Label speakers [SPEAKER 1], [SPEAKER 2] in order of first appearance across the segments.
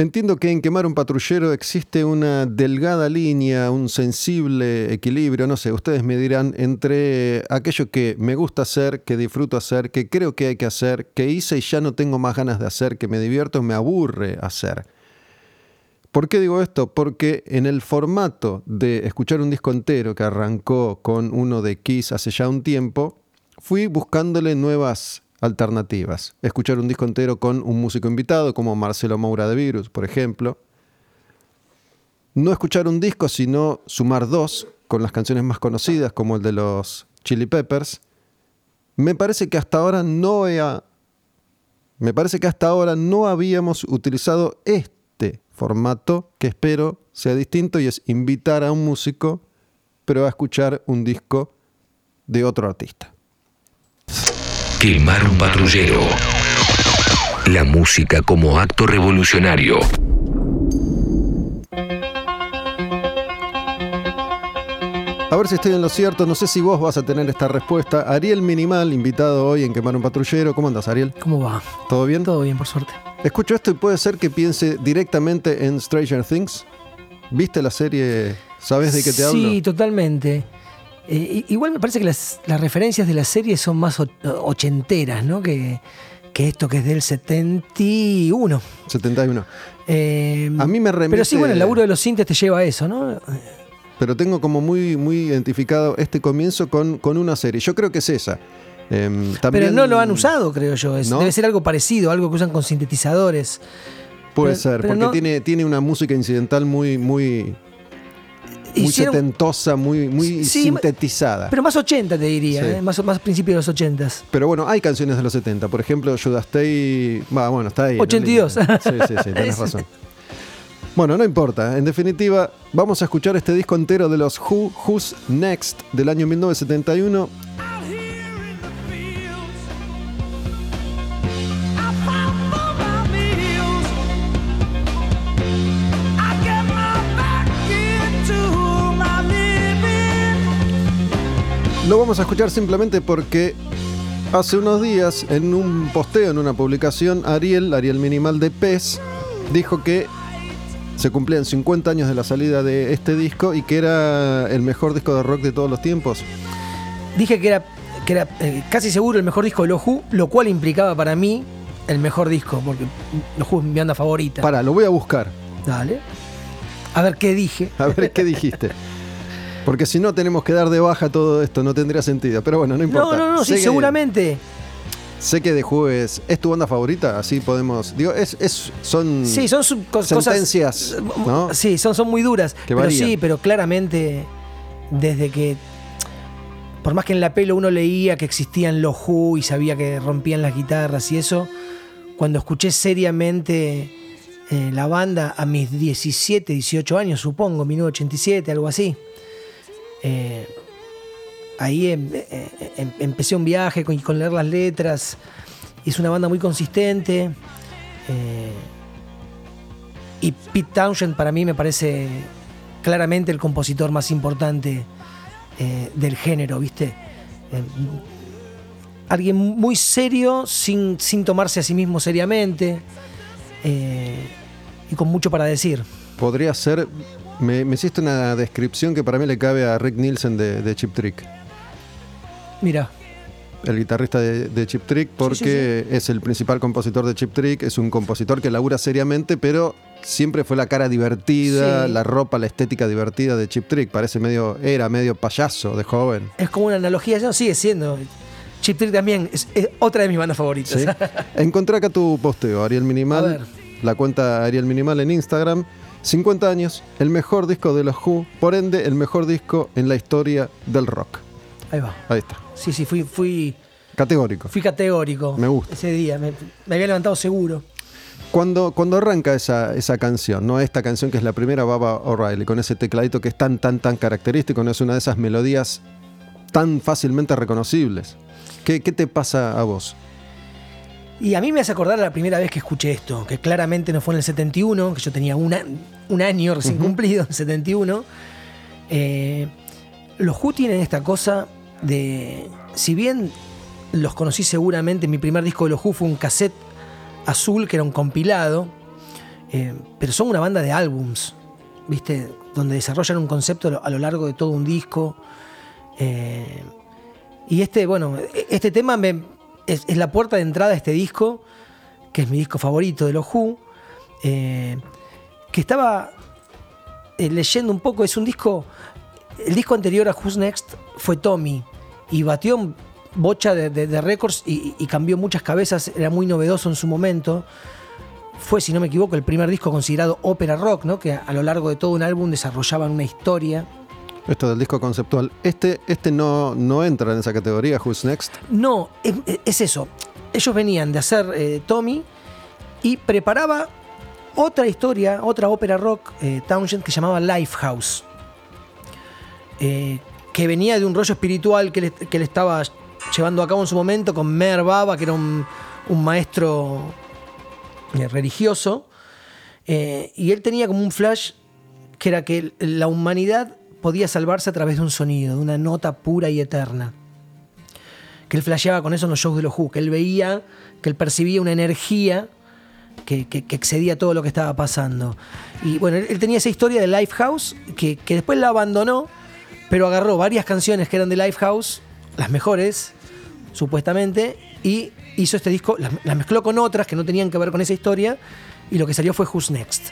[SPEAKER 1] Entiendo que en quemar un patrullero existe una delgada línea, un sensible equilibrio, no sé, ustedes me dirán, entre aquello que me gusta hacer, que disfruto hacer, que creo que hay que hacer, que hice y ya no tengo más ganas de hacer, que me divierto, me aburre hacer. ¿Por qué digo esto? Porque en el formato de escuchar un disco entero que arrancó con uno de Kiss hace ya un tiempo, fui buscándole nuevas alternativas. Escuchar un disco entero con un músico invitado, como Marcelo Moura de Virus, por ejemplo. No escuchar un disco, sino sumar dos con las canciones más conocidas, como el de los Chili Peppers. Me parece que hasta ahora no me parece que hasta ahora no habíamos utilizado este formato que espero sea distinto y es invitar a un músico, pero a escuchar un disco de otro artista.
[SPEAKER 2] Quemar un patrullero. La música como acto revolucionario.
[SPEAKER 1] A ver si estoy en lo cierto, no sé si vos vas a tener esta respuesta. Ariel Minimal, invitado hoy en Quemar un Patrullero. ¿Cómo andas, Ariel?
[SPEAKER 3] ¿Cómo va?
[SPEAKER 1] ¿Todo bien?
[SPEAKER 3] Todo bien, por suerte.
[SPEAKER 1] Escucho esto y puede ser que piense directamente en Stranger Things. ¿Viste la serie? ¿Sabes de qué te hablo?
[SPEAKER 3] Sí, totalmente. Eh, igual me parece que las, referencias de la serie son más ochenteras, ¿no? Que, esto que es del 71.
[SPEAKER 1] 71. Eh, a mí me remite...
[SPEAKER 3] Pero sí, bueno, el laburo de los sintes te lleva a eso, ¿no?
[SPEAKER 1] Pero tengo como muy, muy identificado este comienzo con, con una serie. Yo creo que es esa.
[SPEAKER 3] Em, pero no lo han usado, creo yo. Debe ser algo parecido, algo que usan con sintetizadores.
[SPEAKER 1] Puede ser, porque tiene, tiene una música incidental muy, muy, muy setentosa, muy, muy sintetizada.
[SPEAKER 3] Pero más 80 te diría, ¿eh? más, más principios de los 80.
[SPEAKER 1] Pero bueno, hay canciones de los 70. Por ejemplo, Judas Stay. bueno, está ahí.
[SPEAKER 3] 82. Sí,
[SPEAKER 1] sí, sí, tenés razón. Bueno, no importa. En definitiva, vamos a escuchar este disco entero de los Who, Who's Next del año 1971 Lo vamos a escuchar simplemente porque hace unos días en un posteo, en una publicación, Ariel, Ariel Minimal de PES, dijo que se cumplían 50 años de la salida de este disco y que era el mejor disco de rock de todos los tiempos.
[SPEAKER 3] Dije que era, que era eh, casi seguro el mejor disco de los Who, lo cual implicaba para mí el mejor disco, porque los Who es mi banda favorita.
[SPEAKER 1] Para, lo voy a buscar.
[SPEAKER 3] Dale. A ver qué dije.
[SPEAKER 1] A ver qué dijiste. Porque si no tenemos que dar de baja todo esto, no tendría sentido. Pero bueno, no importa.
[SPEAKER 3] No, no, no, sí, seguramente.
[SPEAKER 1] Sé que de jueves es, tu banda favorita, así podemos. Digo, es, es son.
[SPEAKER 3] Sí, son
[SPEAKER 1] sentencias. ¿no?
[SPEAKER 3] Sí, son, son muy duras. pero sí, pero claramente, desde que. Por más que en la pelo uno leía que existían los Who y sabía que rompían las guitarras y eso, cuando escuché seriamente eh, la banda a mis 17, 18 años, supongo, 1987, algo así eh, ahí em, eh, em, empecé un viaje con, leer las letras. Es una banda muy consistente. Eh, y Pete Townshend para mí me parece claramente el compositor más importante del género, ¿viste? Em, alguien muy serio, sin, tomarse a sí mismo seriamente y con mucho para decir.
[SPEAKER 1] Podría ser me, hiciste una descripción que para mí le cabe a Rick Nielsen de, Chip Trick.
[SPEAKER 3] Mira.
[SPEAKER 1] El guitarrista de, Chip Trick, porque es el principal compositor de Chip Trick, es un compositor que labura seriamente, pero siempre fue la cara divertida, la ropa, la estética divertida de Chip Trick. Parece medio, era medio payaso de joven.
[SPEAKER 3] Es como una analogía, no, sigue siendo. Chip Trick también es, otra de mis bandas favoritas.
[SPEAKER 1] Encontré acá tu posteo, Ariel Minimal. La cuenta Ariel Minimal en Instagram. 50 años, el mejor disco de los Who, por ende, el mejor disco en la historia del rock.
[SPEAKER 3] Ahí va.
[SPEAKER 1] Ahí está.
[SPEAKER 3] Sí, sí, fui. fui
[SPEAKER 1] categórico.
[SPEAKER 3] Fui categórico.
[SPEAKER 1] Me gusta.
[SPEAKER 3] Ese día, me, había levantado seguro.
[SPEAKER 1] Cuando, cuando arranca esa, esa canción, ¿no? Esta canción que es la primera, Baba O'Reilly, con ese tecladito que es tan, tan, tan característico, no es una de esas melodías tan fácilmente reconocibles. ¿Qué, qué te pasa a vos?
[SPEAKER 3] Y a mí me hace acordar la primera vez que escuché esto, que claramente no fue en el 71, que yo tenía un año recién cumplido, en el 71. Eh, los Who tienen esta cosa de. Si bien los conocí seguramente, mi primer disco de los Who fue un cassette azul, que era un compilado. Eh, pero son una banda de álbums, ¿viste? Donde desarrollan un concepto a lo largo de todo un disco. Eh, y este, bueno, este tema es, la puerta de entrada a este disco, que es mi disco favorito de los Who, eh, que estaba leyendo un poco, es un disco, el disco anterior a Who's Next fue Tommy, y batió bocha de, récords y, y, cambió muchas cabezas, era muy novedoso en su momento fue, si no me equivoco, el primer disco considerado ópera rock, ¿no? que a lo largo de todo un álbum desarrollaban una historia.
[SPEAKER 1] Esto del disco conceptual. Este, este no, no entra en esa categoría, Who's Next?
[SPEAKER 3] No, es, eso. Ellos venían de hacer eh, Tommy y preparaba otra historia, otra ópera rock, eh, Townshend, que llamaba Lifehouse. Eh, que venía de un rollo espiritual que le, estaba llevando a cabo en su momento con Mer Baba, que era un, un maestro eh, religioso, eh, y él tenía como un flash que era que la humanidad podía salvarse a través de un sonido, de una nota pura y eterna. Que él flasheaba con eso en los shows de los Who, que él veía, que él percibía una energía que, excedía todo lo que estaba pasando. Y bueno, él, tenía esa historia de Lifehouse, que, que después la abandonó, pero agarró varias canciones que eran de Lifehouse, las mejores, supuestamente, y hizo este disco, las, mezcló con otras que no tenían que ver con esa historia y lo que salió fue Who's Next.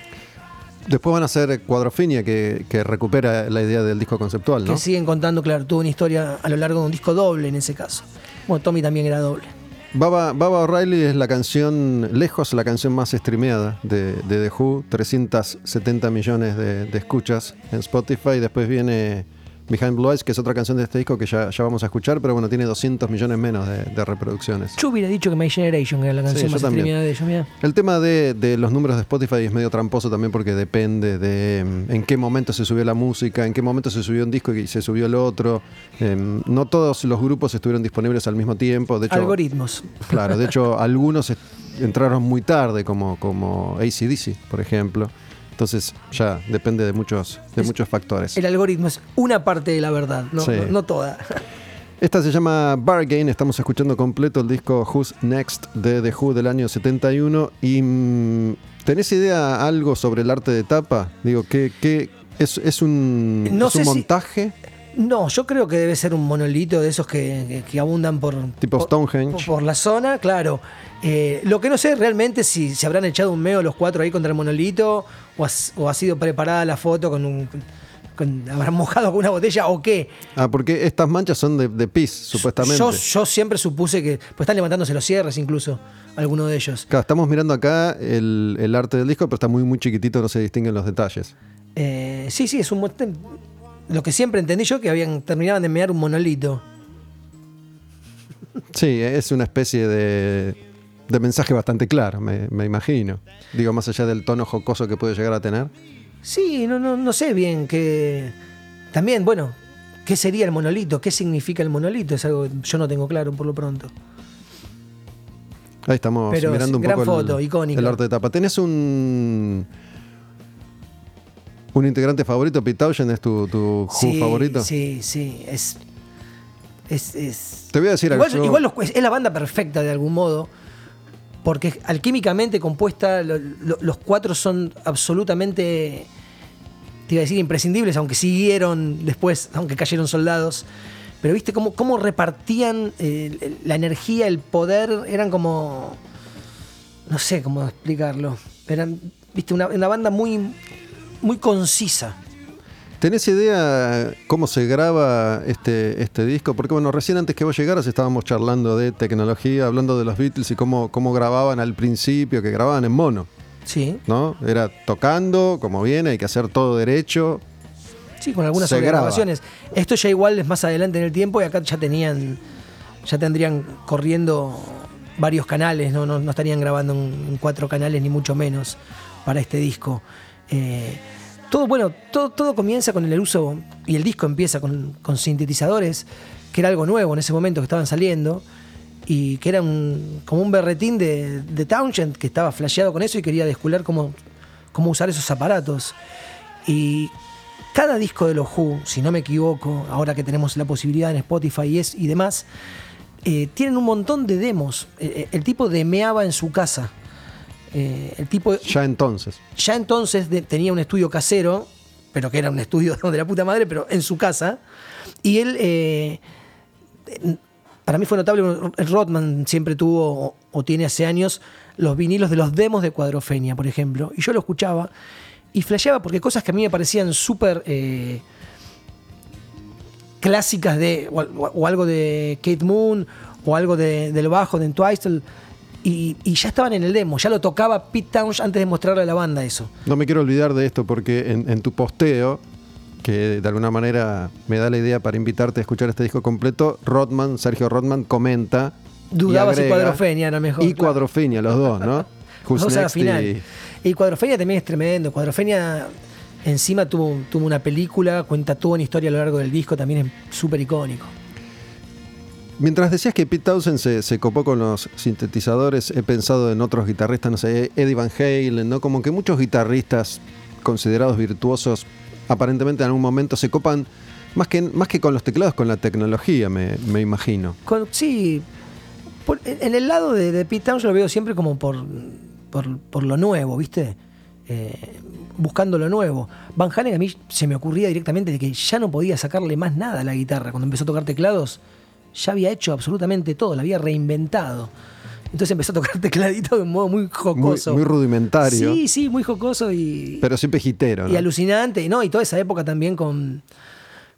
[SPEAKER 1] Después van a ser Cuadrofinia, que, que, recupera la idea del disco conceptual, ¿no?
[SPEAKER 3] Que siguen contando, claro, tuvo una historia a lo largo de un disco doble en ese caso. Bueno, Tommy también era doble.
[SPEAKER 1] Baba, Baba O'Reilly es la canción, lejos la canción más streameada de, The Who, 370 millones de, de escuchas en Spotify. Después viene Behind Blue Eyes, que es otra canción de este disco que ya, ya vamos a escuchar, pero bueno, tiene 200 millones menos de, reproducciones.
[SPEAKER 3] Yo hubiera dicho que My Generation era la canción más streameada de ellos,
[SPEAKER 1] El tema de, los números de Spotify es medio tramposo también porque depende de mm, en qué momento se subió la música, en qué momento se subió un disco y se subió el otro. Em, no todos los grupos estuvieron disponibles al mismo tiempo. De hecho,
[SPEAKER 3] Algoritmos.
[SPEAKER 1] Claro, de hecho, algunos entraron muy tarde, como, como ACDC, por ejemplo. Entonces ya depende de muchos, de muchos factores.
[SPEAKER 3] El algoritmo es una parte de la verdad, no, toda.
[SPEAKER 1] Esta se llama Bargain, estamos escuchando completo el disco Who's Next de The Who del año 71 y mm, ¿tenés idea algo sobre el arte de tapa? Digo, ¿qué, qué es, un, un montaje?
[SPEAKER 3] No, yo creo que debe ser un monolito de esos que, abundan por.
[SPEAKER 1] Tipo Stonehenge.
[SPEAKER 3] Por, la zona, claro. Eh, lo que no sé realmente si se habrán echado un meo los cuatro ahí contra el monolito o, ha sido preparada la foto con un. habrán mojado con una botella o qué.
[SPEAKER 1] Ah, porque estas manchas son de, pis, supuestamente.
[SPEAKER 3] Yo, siempre supuse que. Pues están levantándose los cierres incluso, algunos de ellos.
[SPEAKER 1] Claro, estamos mirando acá el, arte del disco, pero está muy, muy chiquitito, no se distinguen los detalles.
[SPEAKER 3] Eh, sí, sí, es un lo que siempre entendí yo que habían terminaban de mear un monolito.
[SPEAKER 1] Sí, es una especie de, de mensaje bastante claro, me, imagino. Digo, más allá del tono jocoso que puede llegar a tener.
[SPEAKER 3] Sí, no, no, no sé bien qué. También, bueno, ¿qué sería el monolito? ¿Qué significa el monolito? Es algo que yo no tengo claro por lo pronto.
[SPEAKER 1] Ahí estamos mirando un poco
[SPEAKER 3] foto,
[SPEAKER 1] el, el arte de tapa. ¿Tenés un un integrante favorito, Pete Townshend es tu, tu favorito.
[SPEAKER 3] Sí, sí, es, es,
[SPEAKER 1] Te voy a decir
[SPEAKER 3] igual,
[SPEAKER 1] algo.
[SPEAKER 3] Igual es la banda perfecta de algún modo, porque alquímicamente compuesta, los cuatro son absolutamente, te iba a decir, imprescindibles, aunque siguieron después, aunque cayeron soldados. Pero viste cómo, cómo repartían eh, la energía, el poder, eran como. No sé cómo explicarlo. Eran, viste, una, una banda muy, muy concisa.
[SPEAKER 1] ¿Tenés idea cómo se graba este, este disco? Porque bueno, recién antes que vos llegaras estábamos charlando de tecnología, hablando de los Beatles y cómo, cómo grababan al principio, que grababan en mono.
[SPEAKER 3] Sí.
[SPEAKER 1] ¿No? Era tocando, como viene, hay que hacer todo derecho.
[SPEAKER 3] Sí, con algunas grabaciones. Esto ya igual es más adelante en el tiempo y acá ya tenían, ya tendrían corriendo varios canales, no, no, estarían grabando en cuatro canales ni mucho menos para este disco. Eh, todo, bueno, todo, todo, comienza con el uso, y el disco empieza con, sintetizadores, que era algo nuevo en ese momento que estaban saliendo, y que era como un berretín de, Townshend que estaba flasheado con eso y quería descubrir cómo, cómo usar esos aparatos. Y cada disco de los Who, si no me equivoco, ahora que tenemos la posibilidad en Spotify y demás, eh, tienen un montón de demos. Eh, el tipo demeaba en su casa Eh, el tipo.
[SPEAKER 1] Ya entonces.
[SPEAKER 3] Ya entonces tenía un estudio casero, pero que era un estudio de la puta madre, pero en su casa. Y él. Eh, para mí fue notable, Rodman siempre tuvo o, tiene hace años los vinilos de los demos de Cuadrofenia, por ejemplo. Y yo lo escuchaba y flasheaba porque cosas que a mí me parecían súper eh, clásicas de, o, algo de Kate Moon, o algo de, del bajo de Entwistle, y, ya estaban en el demo, ya lo tocaba Pete Townshend antes de mostrarle a la banda eso.
[SPEAKER 1] No me quiero olvidar de esto porque en tu posteo que de alguna manera me da la idea para invitarte a escuchar este disco completo, Rodman, Sergio Rodman, comenta.
[SPEAKER 3] Dudaba si Cuadrofenia era mejor.
[SPEAKER 1] Y Cuadrofenia, los dos, ¿no?
[SPEAKER 3] Los a la final. Y... Cuadrofenia también es tremendo. Cuadrofenia encima tuvo, tuvo una película, cuenta toda una historia a lo largo del disco, también es súper icónico.
[SPEAKER 1] Mientras decías que Pete Townsend se, se, copó con los sintetizadores, he pensado en otros guitarristas, no sé, Eddie Van Halen, ¿no? Como que muchos guitarristas considerados virtuosos aparentemente en algún momento se copan más que, más que con los teclados, con la tecnología, me, imagino.
[SPEAKER 3] sí, en el lado de, de Pete Town yo lo veo siempre como por, por, lo nuevo, ¿viste? Eh, buscando lo nuevo. Van Halen a mí se me ocurría directamente de que ya no podía sacarle más nada a la guitarra. Cuando empezó a tocar teclados, ya había hecho absolutamente todo, la había reinventado. Entonces empezó a tocar tecladito de un modo muy jocoso.
[SPEAKER 1] Muy, rudimentario.
[SPEAKER 3] Sí, sí, muy jocoso y.
[SPEAKER 1] Pero siempre gitero.
[SPEAKER 3] ¿no? Y alucinante. ¿no? Y toda esa época también con,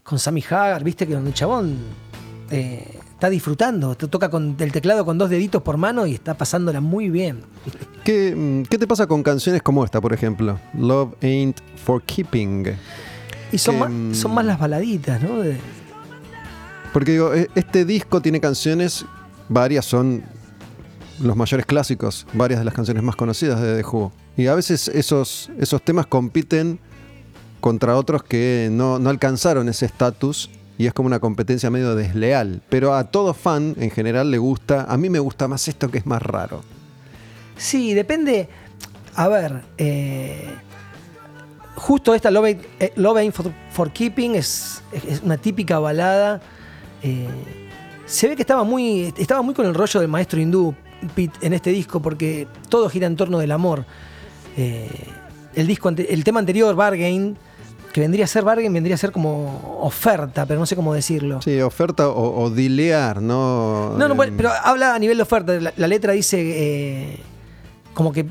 [SPEAKER 3] con Sammy Hagar, viste que el chabón eh, está disfrutando. Toca con el teclado con dos deditos por mano y está pasándola muy bien.
[SPEAKER 1] ¿Qué, mm, ¿Qué, te pasa con canciones como esta, por ejemplo? Love Ain't for Keeping.
[SPEAKER 3] Y son, más, mm, son más las baladitas, ¿no?
[SPEAKER 1] Porque digo, e, este disco tiene canciones, varias son los mayores clásicos, varias de las canciones más conocidas de The Who. Y a veces esos, esos temas compiten contra otros que no, alcanzaron ese estatus y es como una competencia medio desleal. Pero a todo fan en general le gusta, a mí me gusta más esto que es más raro.
[SPEAKER 3] Sí, depende. A ver, eh, justo esta Love Ain't, for, Keeping es, una típica balada. Eh, se ve que estaba muy, estaba muy con el rollo del maestro hindú, en este disco porque todo gira en torno del amor. Eh, el, disco, el tema anterior, Bargain, que vendría a ser Bargain, vendría a ser como oferta, pero no sé cómo decirlo.
[SPEAKER 1] Sí, oferta o, dilear, ¿no?
[SPEAKER 3] No, no, pero habla a nivel de oferta. La, letra dice eh, como que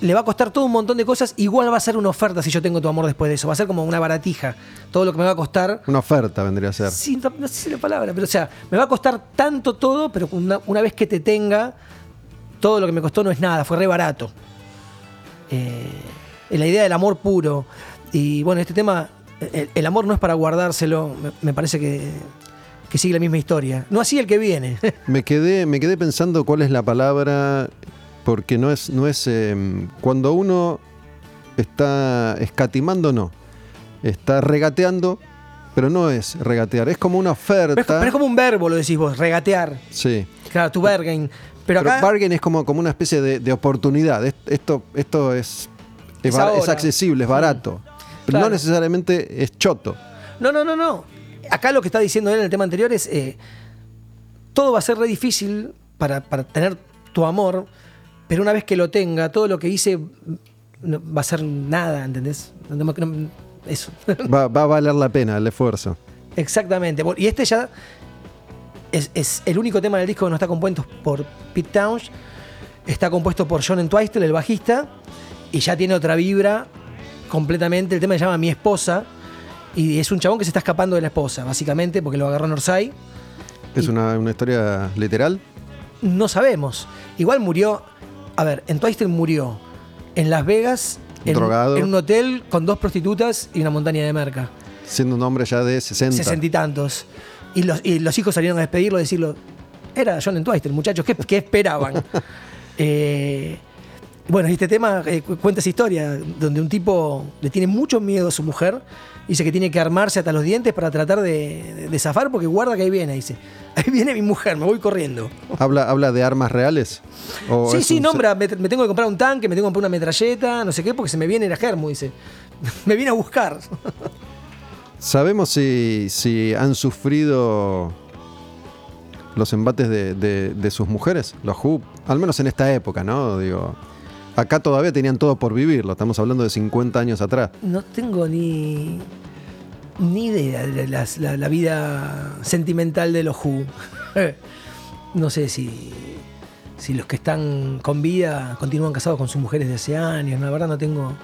[SPEAKER 3] le va a costar todo un montón de cosas, igual va a ser una oferta si yo tengo tu amor después de eso. Va a ser como una baratija. Todo lo que me va a costar.
[SPEAKER 1] Una oferta vendría a ser.
[SPEAKER 3] Sí, no, sé si la palabra, pero o sea, me va a costar tanto todo, pero una, vez que te tenga, todo lo que me costó no es nada, fue re barato. Eh, la idea del amor puro. Y bueno, este tema, el, amor no es para guardárselo, me, parece que, que sigue la misma historia. No así el que viene.
[SPEAKER 1] me, quedé, me quedé pensando cuál es la palabra porque no es, no es em, cuando uno está escatimando, no. Está regateando, pero no es regatear, es como una oferta.
[SPEAKER 3] Pero es, como un verbo, lo decís vos, regatear.
[SPEAKER 1] Sí.
[SPEAKER 3] Claro, tu bargain. Pero,
[SPEAKER 1] acá, bargain es como, como una especie de, oportunidad. Esto, esto es, es, accesible, es barato. Pero no necesariamente es choto.
[SPEAKER 3] No, no, no, no. Acá lo que está diciendo él en el tema anterior es. Eh, todo va a ser re difícil para, para tener tu amor pero una vez que lo tenga, todo lo que hice va a ser nada, ¿entendés?
[SPEAKER 1] eso. Va, a valer la pena el esfuerzo.
[SPEAKER 3] Exactamente. Y este ya es, el único tema del disco que no está compuesto por Pete Townshend. Está compuesto por John Entwistle, el bajista, y ya tiene otra vibra completamente. El tema se llama Mi Esposa, y es un chabón que se está escapando de la esposa, básicamente, porque lo agarró en Orsay.
[SPEAKER 1] ¿Es una, una historia literal?
[SPEAKER 3] No sabemos. Igual murió a ver, en Twister murió en Las Vegas, en, un hotel con dos prostitutas y una montaña de merca.
[SPEAKER 1] Siendo un hombre ya de 60.
[SPEAKER 3] 60 y tantos. Y los, hijos salieron a despedirlo, a decirlo, era John Twister, muchachos, ¿qué, qué esperaban? eh, bueno, este tema eh, cuenta esa historia, donde un tipo le tiene mucho miedo a su mujer, dice que tiene que armarse hasta los dientes para tratar de, zafar, porque guarda que ahí viene, dice. Ahí viene mi mujer, me voy corriendo.
[SPEAKER 1] ¿Habla, habla de armas reales?
[SPEAKER 3] sí, sí, nombra, me, tengo que comprar un tanque, me tengo que comprar una metralleta, no sé qué, porque se me viene el germo, dice. me viene a buscar.
[SPEAKER 1] ¿Sabemos si, si han sufrido los embates de, sus mujeres, los Who, al menos en esta época, ¿no? Digo, acá todavía tenían todo por vivirlo, estamos hablando de 50 años atrás.
[SPEAKER 3] No tengo ni, ni idea de la, vida sentimental de los Who. no sé si, si los que están con vida continúan casados con sus mujeres de hace años, la verdad no tengo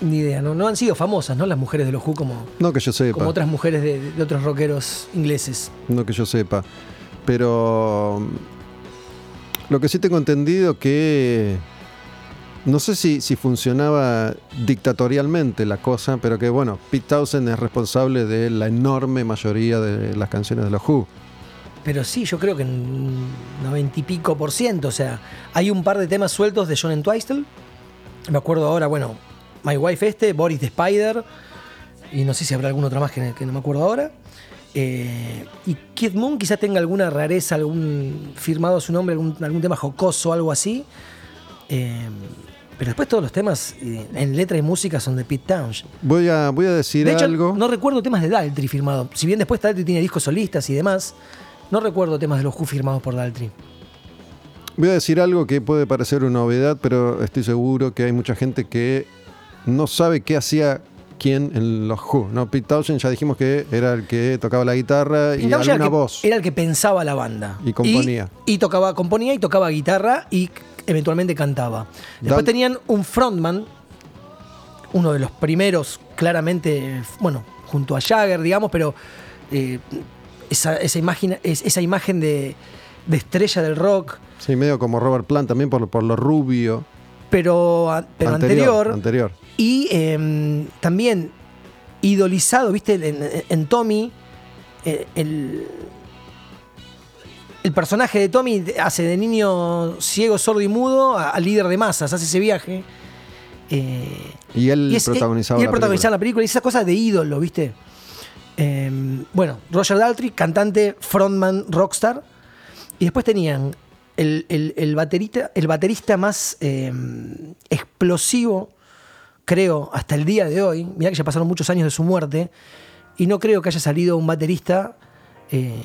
[SPEAKER 3] ni idea, no, no han sido famosas, ¿no? Las mujeres de los Who como,
[SPEAKER 1] no que yo sepa.
[SPEAKER 3] como otras mujeres de, otros rockeros ingleses.
[SPEAKER 1] No que yo sepa. Pero lo que sí tengo entendido que no sé si, funcionaba dictatorialmente la cosa, pero que bueno, Pete Townsend es responsable de la enorme mayoría de las canciones de los Who.
[SPEAKER 3] Pero sí, yo creo que en noventa y pico por ciento. O sea, hay un par de temas sueltos de John Entwistle. Me acuerdo ahora, bueno, My Wife este, Boris the Spider, y no sé si habrá algún otro más que, no me acuerdo ahora. Eh, y Kid Moon quizá tenga alguna rareza, algún firmado su nombre, algún, tema jocoso, algo así. Eh, pero después todos los temas eh, en letra y música son de Pete Townshend.
[SPEAKER 1] Voy a, voy a decir
[SPEAKER 3] de hecho,
[SPEAKER 1] algo.
[SPEAKER 3] No recuerdo temas de Daltrey firmado. Si bien después Daltrey tiene discos solistas y demás, no recuerdo temas de los Who firmados por Daltrey.
[SPEAKER 1] Voy a decir algo que puede parecer una novedad, pero estoy seguro que hay mucha gente que no sabe qué hacía quién en los Who. ¿no? Pete Townshend ya dijimos que era el que tocaba la guitarra y alguna voz.
[SPEAKER 3] Era el que pensaba la banda.
[SPEAKER 1] Y componía.
[SPEAKER 3] Y, tocaba, componía y tocaba guitarra y eventualmente cantaba. Después tenían un frontman, uno de los primeros, claramente, bueno, junto a Jagger, digamos, pero eh, esa, imagen, esa imagen de, estrella del rock.
[SPEAKER 1] Sí, medio como Robert Plant también por, por lo rubio.
[SPEAKER 3] Pero, pero anterior,
[SPEAKER 1] anterior.
[SPEAKER 3] Y em, también idolizado, viste, en, Tommy, eh, el, el, personaje de Tommy hace de niño ciego, sordo y mudo a, líder de masas, hace ese viaje.
[SPEAKER 1] Eh, y él protagonizaba,
[SPEAKER 3] y él protagonizaba la película. Y esa cosa de ídolo, viste. Em, bueno, Roger Daltrey, cantante, frontman, rockstar. Y después tenían el, baterista, el baterista más em, explosivo creo, hasta el día de hoy, mira que ya pasaron muchos años de su muerte, y no creo que haya salido un baterista eh,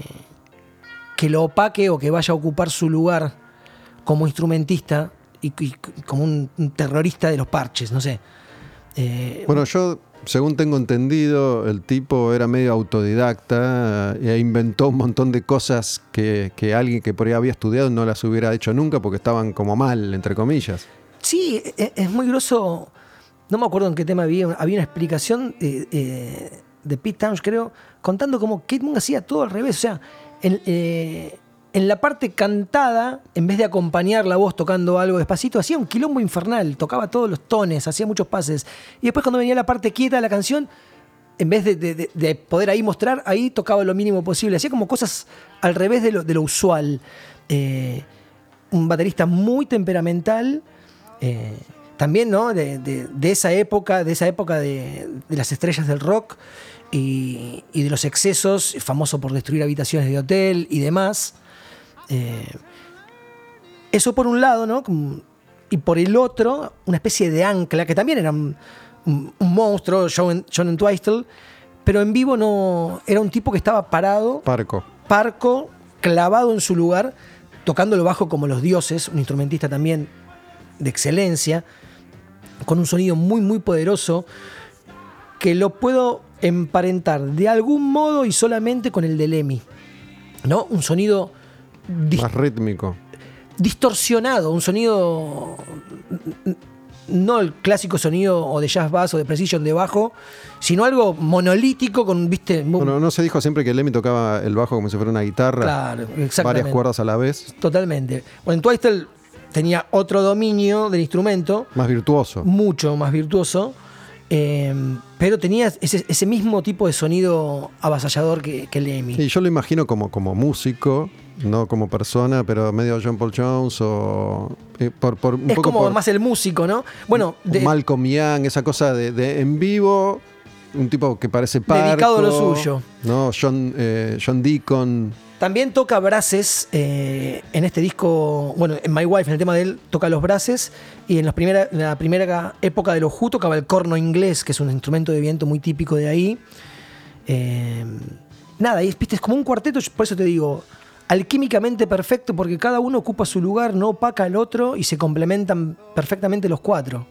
[SPEAKER 3] que lo opaque o que vaya a ocupar su lugar como instrumentista y, como un, terrorista de los parches, no sé.
[SPEAKER 1] Eh, bueno, yo, según tengo entendido, el tipo era medio autodidacta e inventó un montón de cosas que, que alguien que por ahí había estudiado no las hubiera hecho nunca porque estaban como mal, entre comillas.
[SPEAKER 3] Sí, e, es muy groso no me acuerdo en qué tema había, había una explicación de, eh, de Pete Towns, creo, contando cómo Kate Moon hacía todo al revés. O sea, eh, en, la parte cantada, en vez de acompañar la voz tocando algo despacito, hacía un quilombo infernal, tocaba todos los tones, hacía muchos pases. Y después cuando venía la parte quieta de la canción, en vez de, poder ahí mostrar, ahí tocaba lo mínimo posible. Hacía como cosas al revés de lo, usual. Eh, un baterista muy temperamental también, ¿no? De, esa época, de esa época de, las estrellas del rock y, de los excesos, famoso por destruir habitaciones de hotel y demás. Eh, eso por un lado, ¿no? Y por el otro, una especie de ancla, que también era un, monstruo, John, John Entwistle, pero en vivo no. Era un tipo que estaba parado.
[SPEAKER 1] Parco.
[SPEAKER 3] Parco, clavado en su lugar, tocando lo bajo como los dioses, un instrumentista también de excelencia con un sonido muy, muy poderoso que lo puedo emparentar de algún modo y solamente con el de Lemmy. ¿No? Un sonido.
[SPEAKER 1] Más rítmico.
[SPEAKER 3] Distorsionado, un sonido. No el clásico sonido o de jazz bass o de precision de bajo, sino algo monolítico con, viste.
[SPEAKER 1] Bueno, no se dijo siempre que Lemmy tocaba el bajo como si fuera una guitarra.
[SPEAKER 3] Claro, exactamente.
[SPEAKER 1] Varias cuerdas a la vez.
[SPEAKER 3] Totalmente. Bueno, en Twistle tenía otro dominio del instrumento.
[SPEAKER 1] Más virtuoso.
[SPEAKER 3] Mucho más virtuoso. Eh, pero tenía ese, mismo tipo de sonido avasallador que, que Lemmy.
[SPEAKER 1] Y yo lo imagino como, como músico, no como persona, pero medio John Paul Jones o.
[SPEAKER 3] Eh, por, es como más el músico, ¿no?
[SPEAKER 1] Bueno. De, Malcolm Young, esa cosa de, en vivo, un tipo que parece parco.
[SPEAKER 3] Dedicado a lo suyo.
[SPEAKER 1] ¿no? John, eh, John Deacon.
[SPEAKER 3] También toca brases eh, en este disco, bueno, en My Wife, en el tema de él, toca los brases y en, la primera época de los Who tocaba el corno inglés, que es un instrumento de viento muy típico de ahí. Eh, nada, y es como un cuarteto, por eso te digo, alquímicamente perfecto porque cada uno ocupa su lugar, no opaca al otro y se complementan perfectamente los cuatro.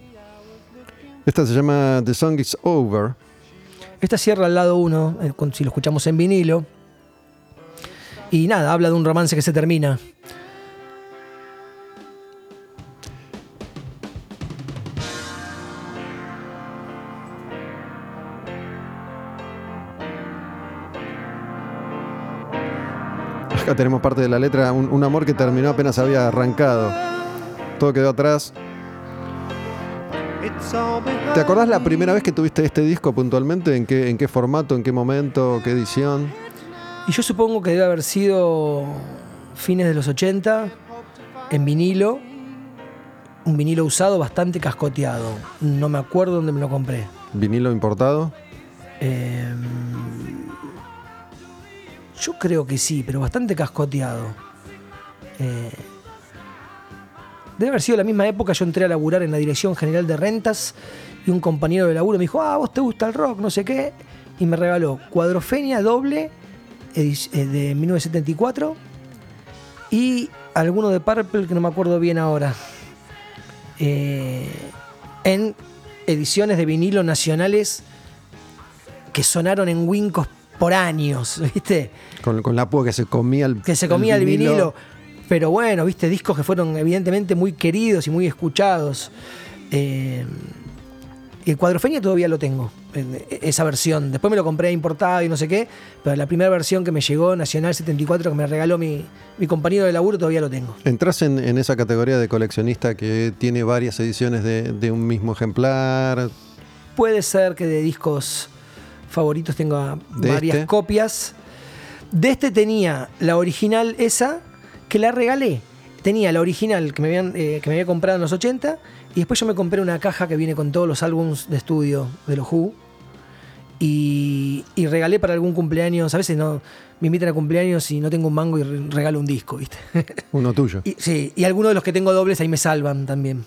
[SPEAKER 1] Esta se llama The Song Is Over.
[SPEAKER 3] Esta cierra al lado uno, eh, si lo escuchamos en vinilo. Y nada, habla de un romance que se termina.
[SPEAKER 1] Acá tenemos parte de la letra, un, amor que terminó apenas había arrancado. Todo quedó atrás. ¿Te acordás la primera vez que tuviste este disco puntualmente? ¿En qué, formato, en qué momento, qué edición?
[SPEAKER 3] Y yo supongo que debe haber sido fines de los 80, en vinilo, un vinilo usado bastante cascoteado. No me acuerdo dónde me lo compré.
[SPEAKER 1] ¿Vinilo importado?
[SPEAKER 3] Eh, yo creo que sí, pero bastante cascoteado. Eh, debe haber sido la misma época, yo entré a laburar en la Dirección General de Rentas y un compañero de laburo me dijo, ah, vos te gusta el rock, no sé qué, y me regaló Cuadrofenia doble de 1974 y alguno de Purple que no me acuerdo bien ahora. Eh, en ediciones de vinilo nacionales que sonaron en Wincos por años, ¿viste?
[SPEAKER 1] Con, la púa que se comía el
[SPEAKER 3] Que se comía el vinilo. Pero bueno, ¿viste? Discos que fueron evidentemente muy queridos y muy escuchados. Eh, el Cuadrofenia todavía lo tengo, esa versión. Después me lo compré importado y no sé qué, pero la primera versión que me llegó, Nacional 74, que me regaló mi, compañero de laburo, todavía lo tengo.
[SPEAKER 1] ¿Entras en, esa categoría de coleccionista que tiene varias ediciones de un mismo ejemplar?
[SPEAKER 3] Puede ser que de discos favoritos tengo varias este? copias. De este tenía la original esa, que la regalé. Tenía la original que me, habían, eh, que me había comprado en los 80 y después yo me compré una caja que viene con todos los álbumes de estudio de los Who. Y, regalé para algún cumpleaños. A veces no, me invitan a cumpleaños y no tengo un mango y regalo un disco, ¿viste?
[SPEAKER 1] Uno tuyo.
[SPEAKER 3] Y, sí, y algunos de los que tengo dobles ahí me salvan también.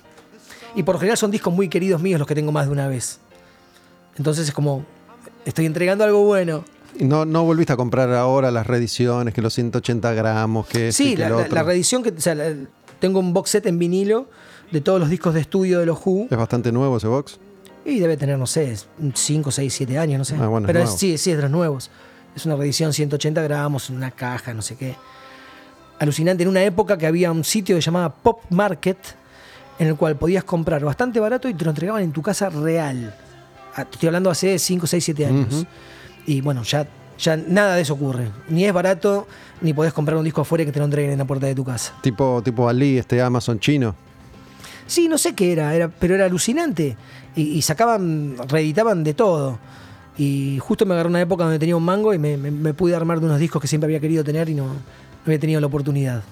[SPEAKER 3] Y por lo general son discos muy queridos míos los que tengo más de una vez. Entonces es como estoy entregando algo bueno.
[SPEAKER 1] No, no volviste a comprar ahora las reediciones, que los 180 gramos, que
[SPEAKER 3] Sí, la, la, reedición que. O sea, tengo un box set en vinilo de todos los discos de estudio de los Who.
[SPEAKER 1] ¿Es bastante nuevo ese box?
[SPEAKER 3] Y debe tener, no sé, 5, 6, 7 años, no sé. Ah, bueno, Pero sí, sí, es de los nuevos. Es una reedición 180 gramos, una caja, no sé qué. Alucinante. En una época que había un sitio que se llamaba Pop Market, en el cual podías comprar bastante barato y te lo entregaban en tu casa real. Ah, estoy hablando hace 5, 6, 7 años. Y bueno, ya, ya nada de eso ocurre. Ni es barato, ni podés comprar un disco afuera que te lo entreguen en la puerta de tu casa.
[SPEAKER 1] Tipo, tipo Ali, este Amazon chino.
[SPEAKER 3] Sí, no sé qué era, era pero era alucinante. Y, sacaban, reeditaban de todo. Y justo me agarró una época donde tenía un mango y me, pude armar de unos discos que siempre había querido tener y no, no había tenido la oportunidad.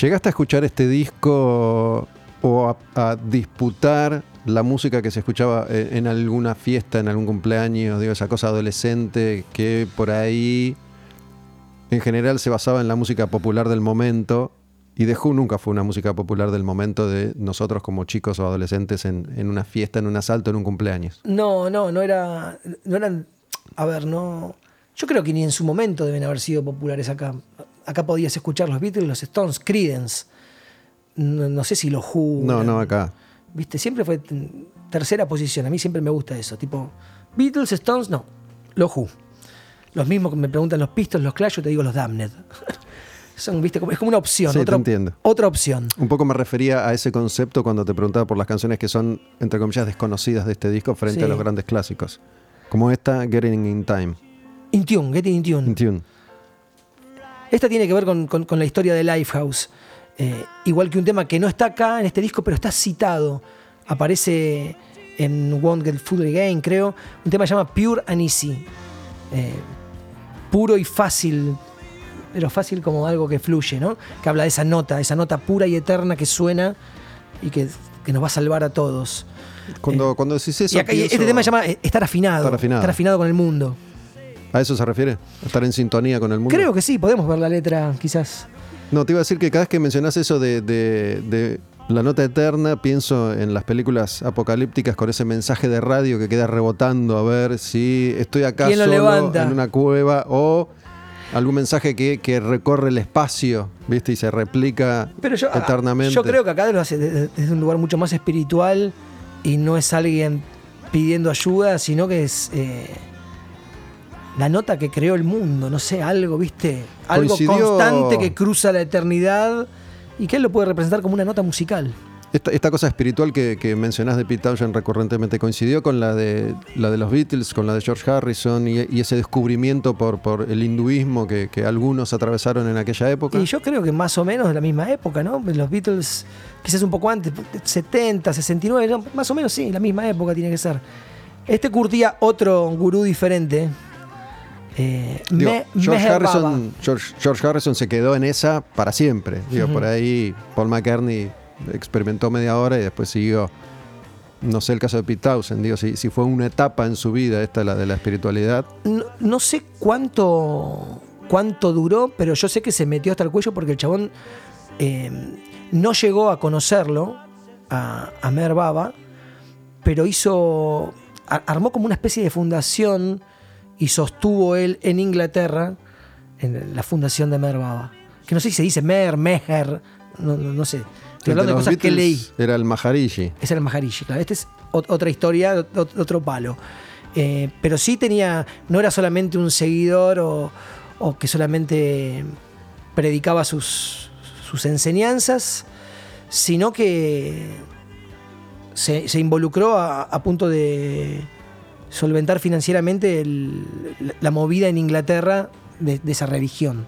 [SPEAKER 1] ¿Llegaste a escuchar este disco o a disputar la música que se escuchaba en alguna fiesta, en algún cumpleaños, digo, esa cosa adolescente que por ahí en general se basaba en la música popular del momento. Y The Who nunca fue una música popular del momento de nosotros como chicos o adolescentes en, una fiesta, en un asalto, en un cumpleaños.
[SPEAKER 3] No, no, no era. No eran. A ver, no. Yo creo que ni en su momento deben haber sido populares acá. Acá podías escuchar los Beatles, los Stones, Creedence. No, sé si los Who.
[SPEAKER 1] No, no, acá.
[SPEAKER 3] ¿Viste? Siempre fue tercera posición. A mí siempre me gusta eso. Tipo, Beatles, Stones, no. Los Who. Los mismos que me preguntan los Pistols, los Clash, yo te digo los Damned. Son, ¿viste? Es como una opción.
[SPEAKER 1] otra, entiendo.
[SPEAKER 3] otra opción.
[SPEAKER 1] Un poco me refería a ese concepto cuando te preguntaba por las canciones que son, entre comillas, desconocidas de este disco frente a los grandes clásicos. Como esta, Getting in Time.
[SPEAKER 3] In Tune, Getting in Tune.
[SPEAKER 1] In tune.
[SPEAKER 3] Esta tiene que ver con, con la historia de Lifehouse. Eh, igual que un tema que no está acá en este disco, pero está citado. Aparece en Won't Get Food Again, creo. Un tema que se llama Pure and Easy. Eh, puro y fácil, pero fácil como algo que fluye, ¿no? Que habla de esa nota, esa nota pura y eterna que suena y que, nos va a salvar a todos.
[SPEAKER 1] Cuando, eh, cuando decís eso.
[SPEAKER 3] Y este tema se llama estar afinado, estar afinado. Estar afinado con el mundo.
[SPEAKER 1] ¿A eso se refiere? ¿Estar en sintonía con el mundo?
[SPEAKER 3] Creo que sí, podemos ver la letra quizás.
[SPEAKER 1] No, te iba a decir que cada vez que mencionas eso de, la nota eterna, pienso en las películas apocalípticas con ese mensaje de radio que queda rebotando a ver si estoy acá solo en una cueva o algún mensaje que, recorre el espacio, ¿viste? Y se replica
[SPEAKER 3] Pero yo,
[SPEAKER 1] eternamente.
[SPEAKER 3] Yo creo que acá lo hace desde, un lugar mucho más espiritual y no es alguien pidiendo ayuda, sino que es eh, la nota que creó el mundo, no sé, algo, ¿viste? Algo constante que cruza la eternidad y que él lo puede representar como una nota musical.
[SPEAKER 1] Esta, cosa espiritual que, mencionás de Pete Townshend recurrentemente coincidió con la de, la de los Beatles, con la de George Harrison y, ese descubrimiento por, por el hinduismo que, algunos atravesaron en aquella época.
[SPEAKER 3] Y yo creo que más o menos de la misma época, ¿no? Los Beatles, quizás un poco antes, 70, 69, más o menos sí, la misma época tiene que ser. Este curtía otro gurú diferente.
[SPEAKER 1] Eh, George, Harrison, George, Harrison se quedó en esa para siempre. Digo, por ahí Paul McCartney experimentó media hora y después siguió. No sé el caso de Pete Townsend, digo, si, si fue una etapa en su vida esta, la de la espiritualidad.
[SPEAKER 3] No, sé cuánto, cuánto duró, pero yo sé que se metió hasta el cuello porque el chabón eh, no llegó a conocerlo, a, a Mer Baba, pero hizo. armó como una especie de fundación y sostuvo él en Inglaterra, en la fundación de Mer Baba. Que no sé si se dice Mer, Meher, no sé.
[SPEAKER 1] Estoy hablando de, cosas que leí. Era el Maharishi.
[SPEAKER 3] Era el Maharishi, claro. Esta es otra historia, otro palo. Eh, pero sí tenía, no era solamente un seguidor o, que solamente predicaba sus, sus enseñanzas, sino que se, involucró a, punto de solventar financieramente la movida en Inglaterra de esa religión.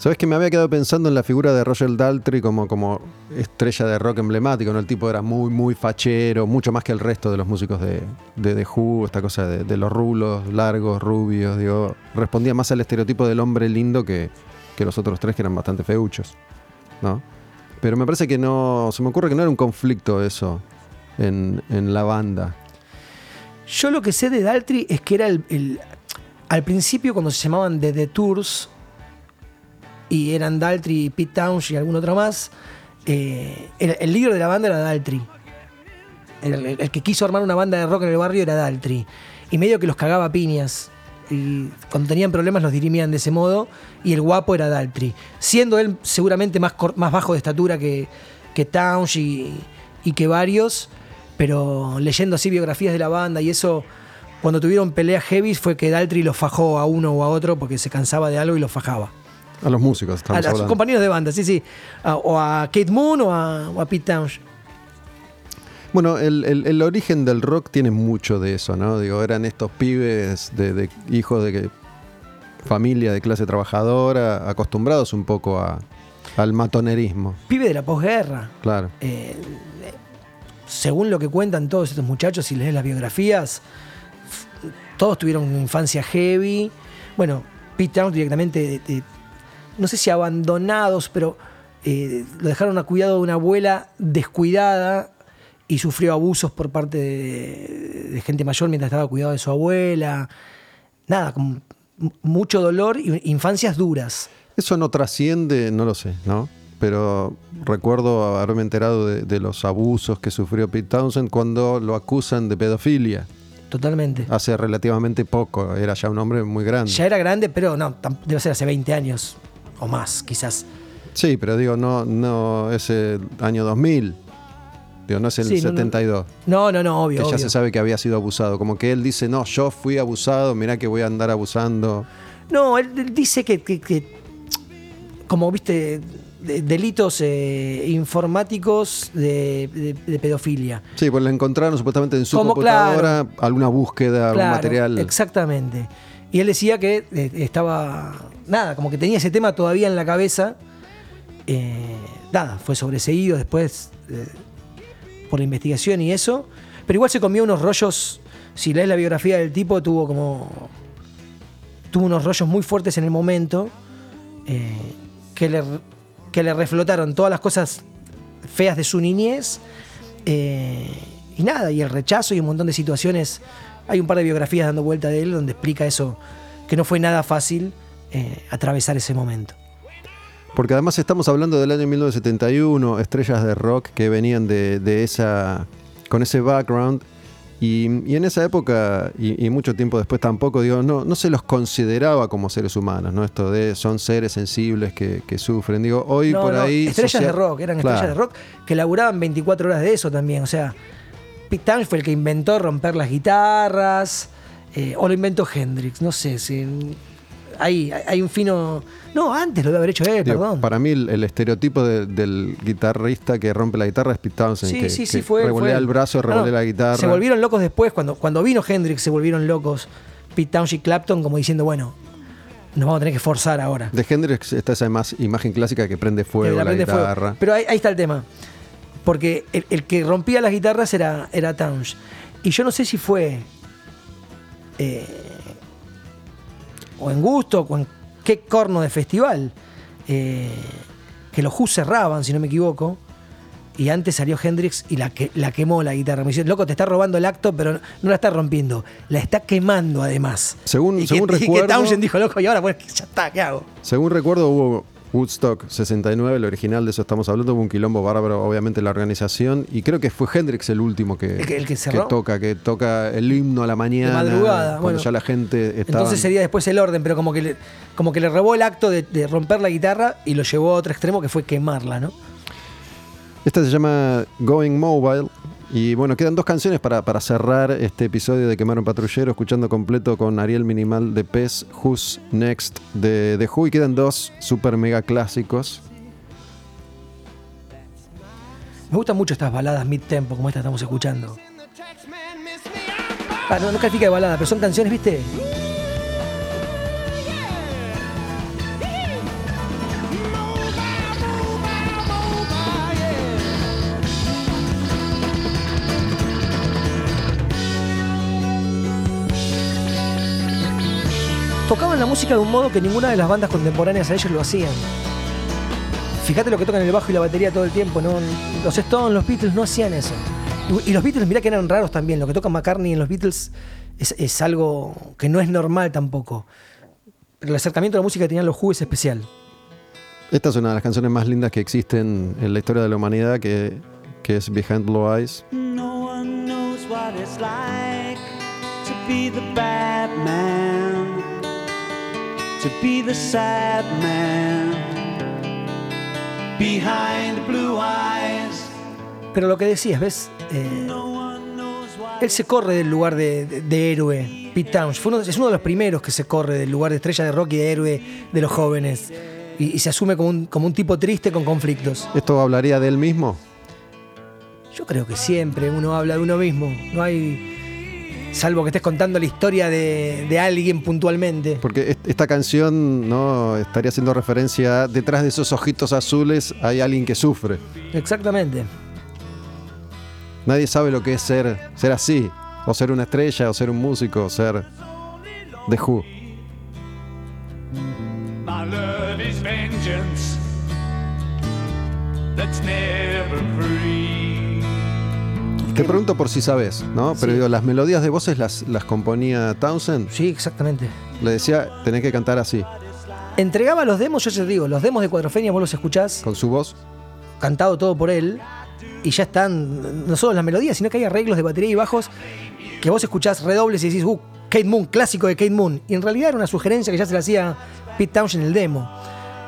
[SPEAKER 1] Sabes que me había quedado pensando en la figura de Roger Daltrey como, como estrella de rock emblemático, ¿no? El tipo era muy, muy fachero, mucho más que el resto de los músicos de, de The Who, esta cosa de, los rulos, largos, rubios, digo, respondía más al estereotipo del hombre lindo que, los otros tres que eran bastante feuchos, ¿no? Pero me parece que no, se me ocurre que no era un conflicto eso en, la banda.
[SPEAKER 3] Yo lo que sé de Daltrey es que era el, al principio cuando se llamaban The, The Tours, y eran Daltry, Pete Townshend y algún otro más. Eh, el, líder de la banda era Daltry. El, que quiso armar una banda de rock en el barrio era Daltry. Y medio que los cagaba piñas. Y cuando tenían problemas los dirimían de ese modo. Y el guapo era Daltry. Siendo él seguramente más, más bajo de estatura que, que y, y que varios. Pero leyendo así biografías de la banda y eso cuando tuvieron peleas heavy fue que Daltry los fajó a uno o a otro porque se cansaba de algo y los fajaba.
[SPEAKER 1] A los músicos,
[SPEAKER 3] A, sus compañeros de banda, sí, sí. o a Kate Moon o a, Pete Townshend.
[SPEAKER 1] Bueno, el, origen del rock tiene mucho de eso, ¿no? Digo, eran estos pibes de, hijos de familia de clase trabajadora, acostumbrados un poco al matonerismo.
[SPEAKER 3] Pibe de la posguerra.
[SPEAKER 1] Claro.
[SPEAKER 3] Eh, según lo que cuentan todos estos muchachos, si lees las biografías, todos tuvieron una infancia heavy. Bueno, Pete Townshend directamente no sé si abandonados, pero eh, lo dejaron a cuidado de una abuela descuidada y sufrió abusos por parte de, gente mayor mientras estaba a cuidado de su abuela. Nada, con mucho dolor y infancias duras.
[SPEAKER 1] Eso no trasciende, no lo sé, ¿no? Pero recuerdo haberme enterado de, los abusos que sufrió Pete Townsend cuando lo acusan de pedofilia.
[SPEAKER 3] Totalmente.
[SPEAKER 1] Hace relativamente poco, era ya un hombre muy grande.
[SPEAKER 3] Ya era grande, pero no, debe ser hace 20 años o más, quizás.
[SPEAKER 1] Sí, pero digo, no, no es el año 2000. Digo, no es el 72.
[SPEAKER 3] No, no, no, obvio.
[SPEAKER 1] Que
[SPEAKER 3] ya
[SPEAKER 1] se sabe que había sido abusado. Como que él dice, no, yo fui abusado, mirá que voy a andar abusando.
[SPEAKER 3] No, él, dice que, como viste, delitos eh, informáticos de, pedofilia.
[SPEAKER 1] Sí, pues le encontraron supuestamente en su computadora alguna búsqueda, algún material.
[SPEAKER 3] Exactamente. Y él decía que eh, estaba, nada, como que tenía ese tema todavía en la cabeza. Eh, nada, fue sobreseído después eh, por la investigación y eso. Pero igual se comió unos rollos, si lees la biografía del tipo, tuvo como... Tuvo unos rollos muy fuertes en el momento que, le, que le reflotaron todas las cosas feas de su niñez. y nada, y el rechazo y un montón de situaciones hay un par de biografías dando vuelta de él donde explica eso, que no fue nada fácil eh, atravesar ese momento.
[SPEAKER 1] Porque además estamos hablando del año 1971, estrellas de rock que venían de, esa, con ese background Y, en esa época, y, mucho tiempo después tampoco, digo, no, no se los consideraba como seres humanos, ¿no? Esto de son seres sensibles que, sufren. Digo, hoy por ahí.
[SPEAKER 3] Estrellas de rock, eran estrellas de rock que laburaban 24 horas de eso también. O sea, Pete fue el que inventó romper las guitarras. Eh, o lo inventó Hendrix, no sé si hay, hay un fino. No, antes lo debe haber hecho él, perdón.
[SPEAKER 1] Para mí, el, estereotipo del guitarrista que rompe la guitarra es Pete Townsend. Sí, que, sí, sí, fue. Revolea el brazo, revolea la guitarra.
[SPEAKER 3] Se volvieron locos después, cuando, cuando vino Hendrix, se volvieron locos. Pete Townshend y Clapton, como diciendo, bueno, nos vamos a tener que forzar ahora.
[SPEAKER 1] De Hendrix está esa imagen clásica que prende fuego la, guitarra.
[SPEAKER 3] Pero ahí, está el tema. Porque el, que rompía las guitarras era, era Y yo no sé si fue. Eh, o en gusto, o en qué corno de festival, eh, que los Who cerraban, si no me equivoco, y antes salió Hendrix y la, que, la quemó la guitarra. Me dice, loco, te está robando el acto, pero no, la está rompiendo, la está quemando además.
[SPEAKER 1] Según, según recuerdo.
[SPEAKER 3] Y que Townshend dijo, loco, y ahora pues ya está, ¿qué hago?
[SPEAKER 1] Según recuerdo, hubo Woodstock 69, el original de eso estamos hablando, hubo un quilombo bárbaro, obviamente, la organización, y creo que fue Hendrix el último que, que, toca, que toca el himno a la mañana, madrugada, cuando ya la gente estaba...
[SPEAKER 3] Entonces sería después el orden, pero como que le, como que le robó el acto de, de romper la guitarra y lo llevó a otro extremo que fue quemarla, ¿no?
[SPEAKER 1] Esta se llama Going Mobile y bueno, quedan dos canciones para, para cerrar este episodio de Quemar un Patrullero, escuchando completo con Ariel Minimal de Pez, Who's Next de, de Who, y quedan dos super mega clásicos.
[SPEAKER 3] Me gustan mucho estas baladas mid-tempo, como esta estamos escuchando. Ah, no, no califica de balada, pero son canciones, ¿viste? Música de un modo que ninguna de las bandas contemporáneas a ellos lo hacían. Fíjate lo que tocan el bajo y la batería todo el tiempo, ¿no? Los Stones, los Beatles no hacían eso. Y, los Beatles, mirá que eran raros también. Lo que toca McCartney en los Beatles es, algo que no es normal tampoco. Pero el acercamiento a la música que tenían los Who es especial.
[SPEAKER 1] Esta es una de las canciones más lindas que existen en la historia de la humanidad, que, que es Behind Blue Eyes. No one knows what it's like to be the bad man to be the sad man behind blue eyes.
[SPEAKER 3] Pero lo que decías, ¿ves? Eh, él se corre del lugar de, héroe. Pete Townshend es uno de los primeros que se corre del lugar de estrella de rock y de héroe de los jóvenes. Y, se asume como un, como un tipo triste con conflictos.
[SPEAKER 1] ¿Esto hablaría de él mismo?
[SPEAKER 3] Yo creo que siempre uno habla de uno mismo. No hay Salvo que estés contando la historia de, alguien puntualmente.
[SPEAKER 1] Porque esta canción no estaría haciendo referencia a detrás de esos ojitos azules hay alguien que sufre.
[SPEAKER 3] Exactamente.
[SPEAKER 1] Nadie sabe lo que es ser, ser así, o ser una estrella, o ser un músico, o ser The Who. that's never free. Te pregunto por si sabes, ¿no? Pero digo, las melodías de voces las, las componía Townsend.
[SPEAKER 3] Sí, exactamente.
[SPEAKER 1] Le decía, tenés que cantar así.
[SPEAKER 3] Entregaba los demos, yo te digo, los demos de Cuadrofenia vos los escuchás.
[SPEAKER 1] Con su voz.
[SPEAKER 3] Cantado todo por él. Y ya están, no solo las melodías, sino que hay arreglos de batería y bajos que vos escuchás redobles y decís, uh, Kate Moon, clásico de Kate Moon. Y en realidad era una sugerencia que ya se le hacía Pete Townshend en el demo.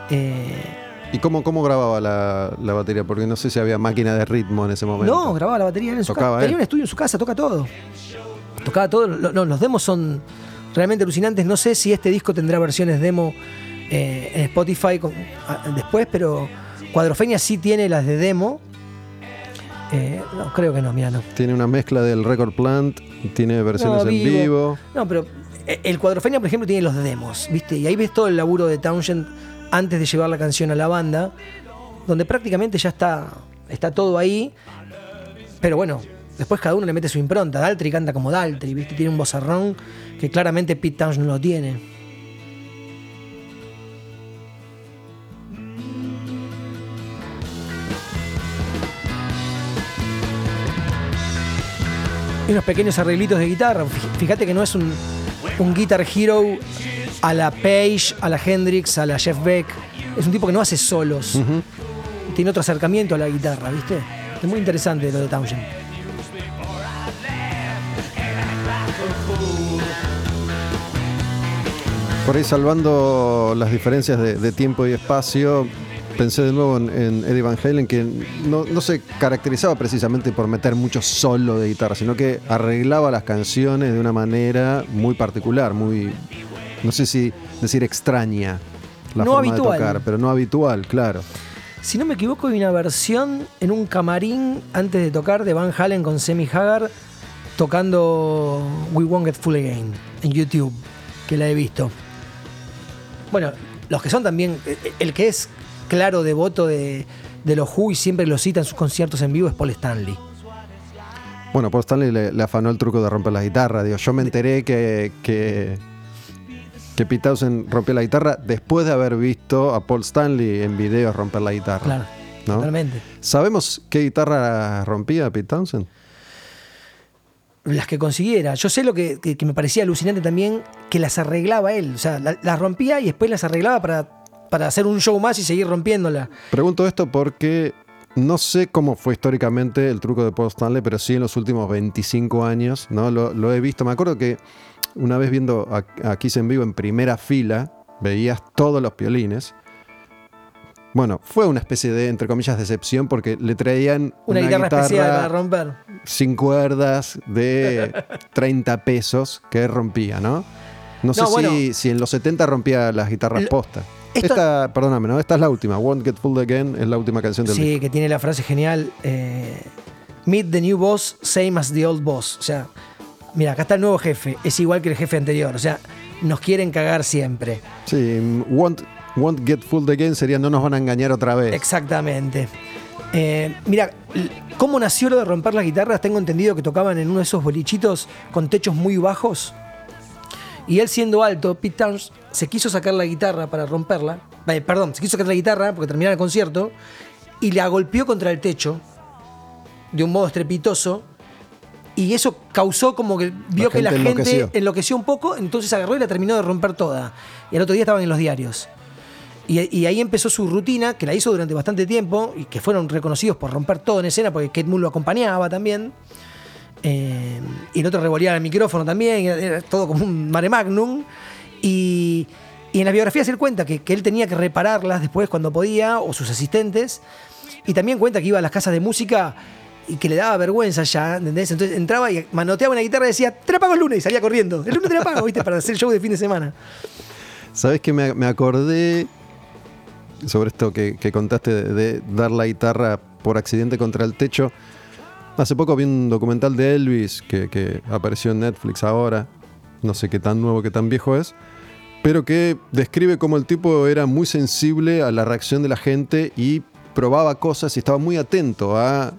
[SPEAKER 1] Eh, ¿Y cómo, cómo grababa la, batería? Porque no sé si había máquina de ritmo en ese momento.
[SPEAKER 3] No, grababa la batería en su casa. Tenía un estudio en su casa, toca todo. Tocaba todo. los demos son realmente alucinantes. No sé si este disco tendrá versiones demo eh, en Spotify después, pero Cuadrofenia sí tiene las de demo. Eh, no, creo que no, mira, no.
[SPEAKER 1] Tiene una mezcla del Record Plant, tiene versiones en vivo.
[SPEAKER 3] No, pero eh, el Cuadrofenia, por ejemplo, tiene los demos, ¿viste? Y ahí ves todo el laburo de Townshend antes de llevar la canción a la banda, donde prácticamente ya está, está todo ahí, pero bueno, después cada uno le mete su impronta. Daltry canta como Daltry, ¿viste? tiene un vozarrón que claramente Pete Townshend no lo tiene. Y unos pequeños arreglitos de guitarra. Fíjate que no es un, un Guitar Hero a la Page, a la Hendrix, a la Jeff Beck. Es un tipo que no hace solos. Tiene otro acercamiento a la guitarra, ¿viste? Es muy interesante lo de Townshend.
[SPEAKER 1] Por ahí salvando las diferencias de, tiempo y espacio, pensé de nuevo en, Eddie Van Halen, que no, no, se caracterizaba precisamente por meter mucho solo de guitarra, sino que arreglaba las canciones de una manera muy particular, muy, no sé si decir extraña la
[SPEAKER 3] no
[SPEAKER 1] forma
[SPEAKER 3] habitual.
[SPEAKER 1] de tocar, pero no habitual, claro.
[SPEAKER 3] Si no me equivoco, hay una versión en un camarín antes de tocar de Van Halen con Semi Hagar tocando We Won't Get Full Again en YouTube, que la he visto. Bueno, los que son también, el que es claro devoto de, de los Who y siempre lo cita en sus conciertos en vivo es Paul Stanley.
[SPEAKER 1] Bueno, Paul Stanley le, afanó el truco de romper la guitarra. Digo, yo me enteré que, que, que Pete Townsend rompió la guitarra después de haber visto a Paul Stanley en videos romper la guitarra.
[SPEAKER 3] Claro, totalmente.
[SPEAKER 1] ¿Sabemos qué guitarra rompía Pete Townsend?
[SPEAKER 3] las que consiguiera. Yo sé lo que, me parecía alucinante también, que las arreglaba él. O sea, las rompía y después las arreglaba para, para hacer un show más y seguir rompiéndola.
[SPEAKER 1] Pregunto esto porque no sé cómo fue históricamente el truco de Paul Stanley, pero sí en los últimos 25 años, ¿no? Lo, he visto. Me acuerdo que una vez viendo a, Kiss en vivo en primera fila, veías todos los violines bueno, fue una especie de, entre comillas, decepción porque le traían
[SPEAKER 3] una, guitarra, especial para romper.
[SPEAKER 1] Sin cuerdas de 30 pesos que rompía, ¿no? No, sé si, si, en los 70 rompía las guitarras posta. esta, perdóname, ¿no? Esta es la última. Won't Get Full Again es la última canción del
[SPEAKER 3] Sí, que tiene la frase genial. Eh, Meet the new boss, same as the old boss. O sea, mira, acá está el nuevo jefe. Es igual que el jefe anterior. O sea, nos quieren cagar siempre.
[SPEAKER 1] Sí, Won't Won't Get Fooled Again sería no nos van a engañar otra vez.
[SPEAKER 3] Exactamente. Eh, mira, ¿cómo nació lo de romper las guitarras? Tengo entendido que tocaban en uno de esos bolichitos con techos muy bajos. Y él siendo alto, Pete Towns se quiso sacar la guitarra para romperla. Eh, perdón, se quiso sacar la guitarra porque terminaba el concierto. Y la golpeó contra el techo de un modo estrepitoso. Y eso causó como que vio que la gente enloqueció un poco, entonces agarró y la terminó de romper toda. Y el otro día estaban en los diarios. Y, ahí empezó su rutina, que la hizo durante bastante tiempo, y que fueron reconocidos por romper todo en escena, porque Kate Moon lo acompañaba también. Eh, y el otro revolía el micrófono también, era todo como un mare magnum. Y, en las biografías él cuenta que, él tenía que repararlas después cuando podía, o sus asistentes. Y también cuenta que iba a las casas de música y que le daba vergüenza ya, ¿entendés? Entonces entraba y manoteaba una guitarra y decía, te la pago el lunes, y salía corriendo. El lunes te la pago, ¿viste? Para hacer show de fin de semana.
[SPEAKER 1] ¿Sabes que me, acordé sobre esto que, contaste de, dar la guitarra por accidente contra el techo. Hace poco vi un documental de Elvis que, apareció en Netflix ahora. No sé qué tan nuevo, qué tan viejo es. Pero que describe cómo el tipo era muy sensible a la reacción de la gente y probaba cosas y estaba muy atento a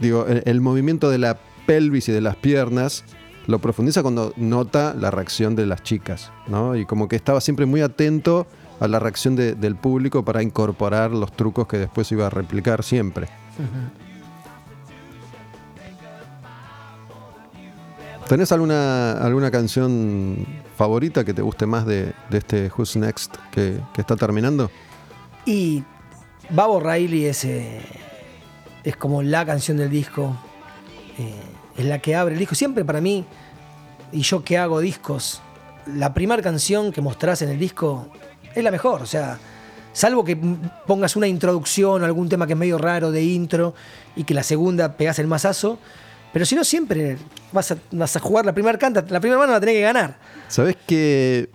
[SPEAKER 1] digo, el, movimiento de la pelvis y de las piernas lo profundiza cuando nota la reacción de las chicas, ¿no? Y como que estaba siempre muy atento a la reacción del público para incorporar los trucos que después iba a replicar siempre. ¿Tenés alguna, alguna canción favorita que te guste más de, este Who's Next que, está terminando?
[SPEAKER 3] Y Babo Riley es, eh, es como la canción del disco, eh, es la que abre el disco. Siempre para mí, y yo que hago discos, la primera canción que mostrás en el disco es la mejor. O sea, salvo que pongas una introducción o algún tema que es medio raro de intro y que la segunda pegas el masazo. Pero si no, siempre vas a, jugar la primera canta, la primera mano la tenés que ganar.
[SPEAKER 1] Sabes que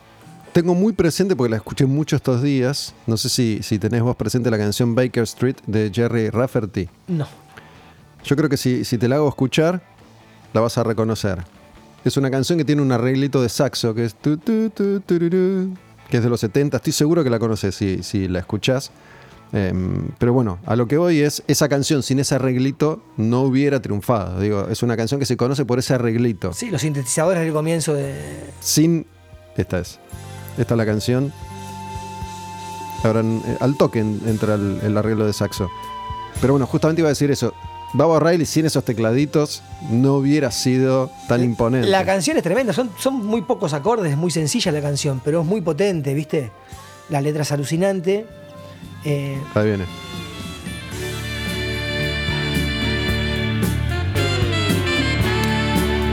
[SPEAKER 1] tengo muy presente, porque la escuché mucho estos días, no sé si, si tenés vos presente la canción Baker Street de Jerry Rafferty.
[SPEAKER 3] No.
[SPEAKER 1] Yo creo que si, si te la hago escuchar, la vas a reconocer. Es una canción que tiene un arreglito de saxo que es que es de los 70. Estoy seguro que la conoces si, si la escuchás. Em, pero bueno, a lo que voy es, esa canción sin ese arreglito no hubiera triunfado. Digo, es una canción que se conoce por ese arreglito.
[SPEAKER 3] Sí, los sintetizadores del comienzo de...
[SPEAKER 1] Sin... Esta es. Esta es la canción. Ahora, eh, al toque entra el arreglo de saxo. Pero bueno, justamente iba a decir eso. Baba Riley sin esos tecladitos no hubiera sido tan imponente.
[SPEAKER 3] La canción es tremenda, son, son muy pocos acordes, es muy sencilla la canción, pero es muy potente, ¿viste? La letra es alucinante.
[SPEAKER 1] Eh, Ahí viene.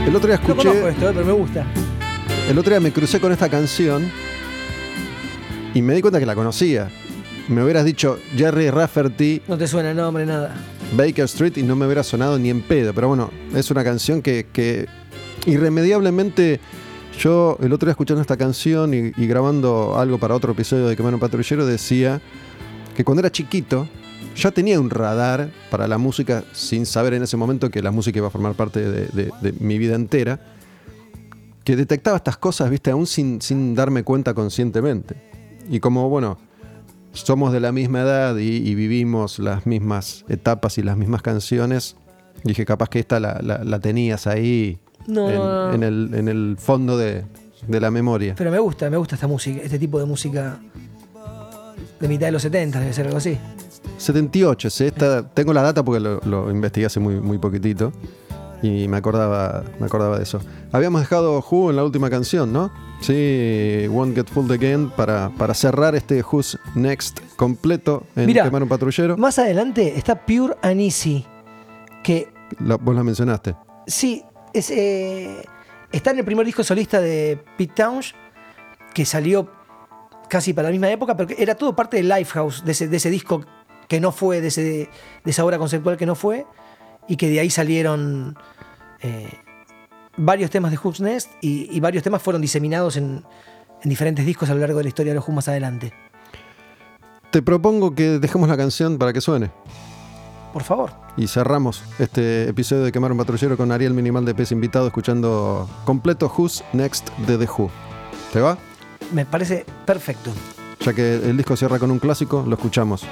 [SPEAKER 1] El otro día escuché.
[SPEAKER 3] No esto, pero me gusta.
[SPEAKER 1] El otro día me crucé con esta canción y me di cuenta que la conocía. Me hubieras dicho Jerry Rafferty.
[SPEAKER 3] No te suena el nombre, nada.
[SPEAKER 1] Baker Street y no me hubiera sonado ni en pedo. Pero bueno, es una canción que, irremediablemente yo el otro día escuchando esta canción y, grabando algo para otro episodio de Quemar un Patrullero decía que cuando era chiquito ya tenía un radar para la música sin saber en ese momento que la música iba a formar parte de, mi vida entera, que detectaba estas cosas, viste, aún sin, sin darme cuenta conscientemente. Y como, bueno, somos de la misma edad y, vivimos las mismas etapas y las mismas canciones, dije, capaz que esta la, tenías ahí en, el, fondo de, la memoria.
[SPEAKER 3] Pero me gusta, me gusta esta música, este tipo de música de mitad de los 70, debe ser algo así.
[SPEAKER 1] 78, esta, tengo la data porque lo, lo investigué hace muy, muy poquitito y me acordaba, me acordaba de eso. Habíamos dejado Who en la última canción, ¿no? Sí, Won't Get Fooled Again para, para cerrar este Who's Next completo en Mira, un Patrullero.
[SPEAKER 3] Más adelante está Pure and Easy, que...
[SPEAKER 1] vos la mencionaste.
[SPEAKER 3] Sí, es, eh, está en el primer disco solista de Pete Townsh, que salió casi para la misma época, pero era todo parte de Lifehouse, de ese, de ese disco que no fue, de, ese, de esa obra conceptual que no fue y que de ahí salieron eh, varios temas de Who's Nest y, varios temas fueron diseminados en, diferentes discos a lo largo de la historia de los Who más adelante.
[SPEAKER 1] Te propongo que dejemos la canción para que suene.
[SPEAKER 3] Por favor.
[SPEAKER 1] Y cerramos este episodio de Quemar un Patrullero con Ariel Minimal de Pez invitado escuchando completo Who's Next de The Who. ¿Te va?
[SPEAKER 3] Me parece perfecto.
[SPEAKER 1] Ya que el disco cierra con un clásico, lo escuchamos.